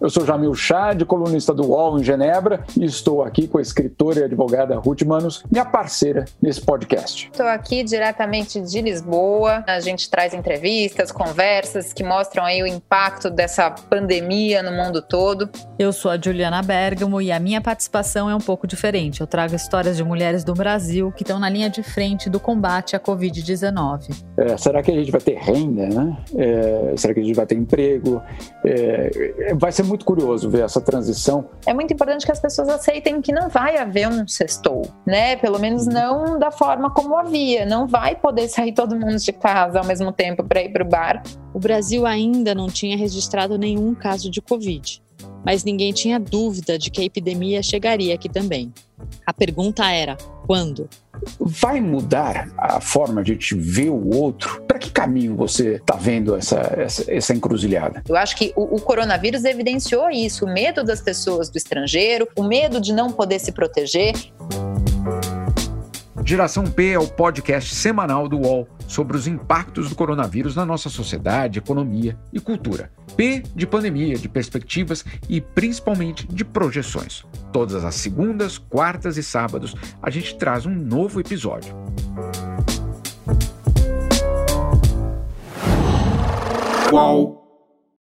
Eu sou Jamil Chad, colunista do UOL em Genebra, e estou aqui com a escritora e advogada Ruth Manos, minha parceira nesse podcast. Estou aqui diretamente de Lisboa. A gente traz entrevistas, conversas que mostram aí o impacto dessa pandemia no mundo todo. Eu sou a Juliana Bergamo e a minha participação é um pouco diferente. Eu trago histórias de mulheres do Brasil que estão na linha de frente do combate à Covid-19. É, será que a gente vai ter renda, né? É, será que a gente vai ter emprego? É, vai ser muito curioso ver essa transição. É muito importante que as pessoas aceitem que não vai haver um sextou, né? Pelo menos uhum. não da forma como havia. Não vai poder sair todo mundo de casa ao mesmo tempo para ir para o bar. O Brasil ainda não tinha registrado nenhum caso de Covid, mas ninguém tinha dúvida de que a epidemia chegaria aqui também. A pergunta era: quando? Vai mudar a forma de te ver o outro? Para que caminho você está vendo essa, essa, essa, encruzilhada? Eu acho que o, o, coronavírus evidenciou isso: o medo das pessoas do estrangeiro, o medo de não poder se proteger. Geração P é o podcast semanal do UOL sobre os impactos do coronavírus na nossa sociedade, economia e cultura. P de pandemia, de perspectivas e principalmente de projeções. Todas as segundas, quartas e sábados a gente traz um novo episódio. UOL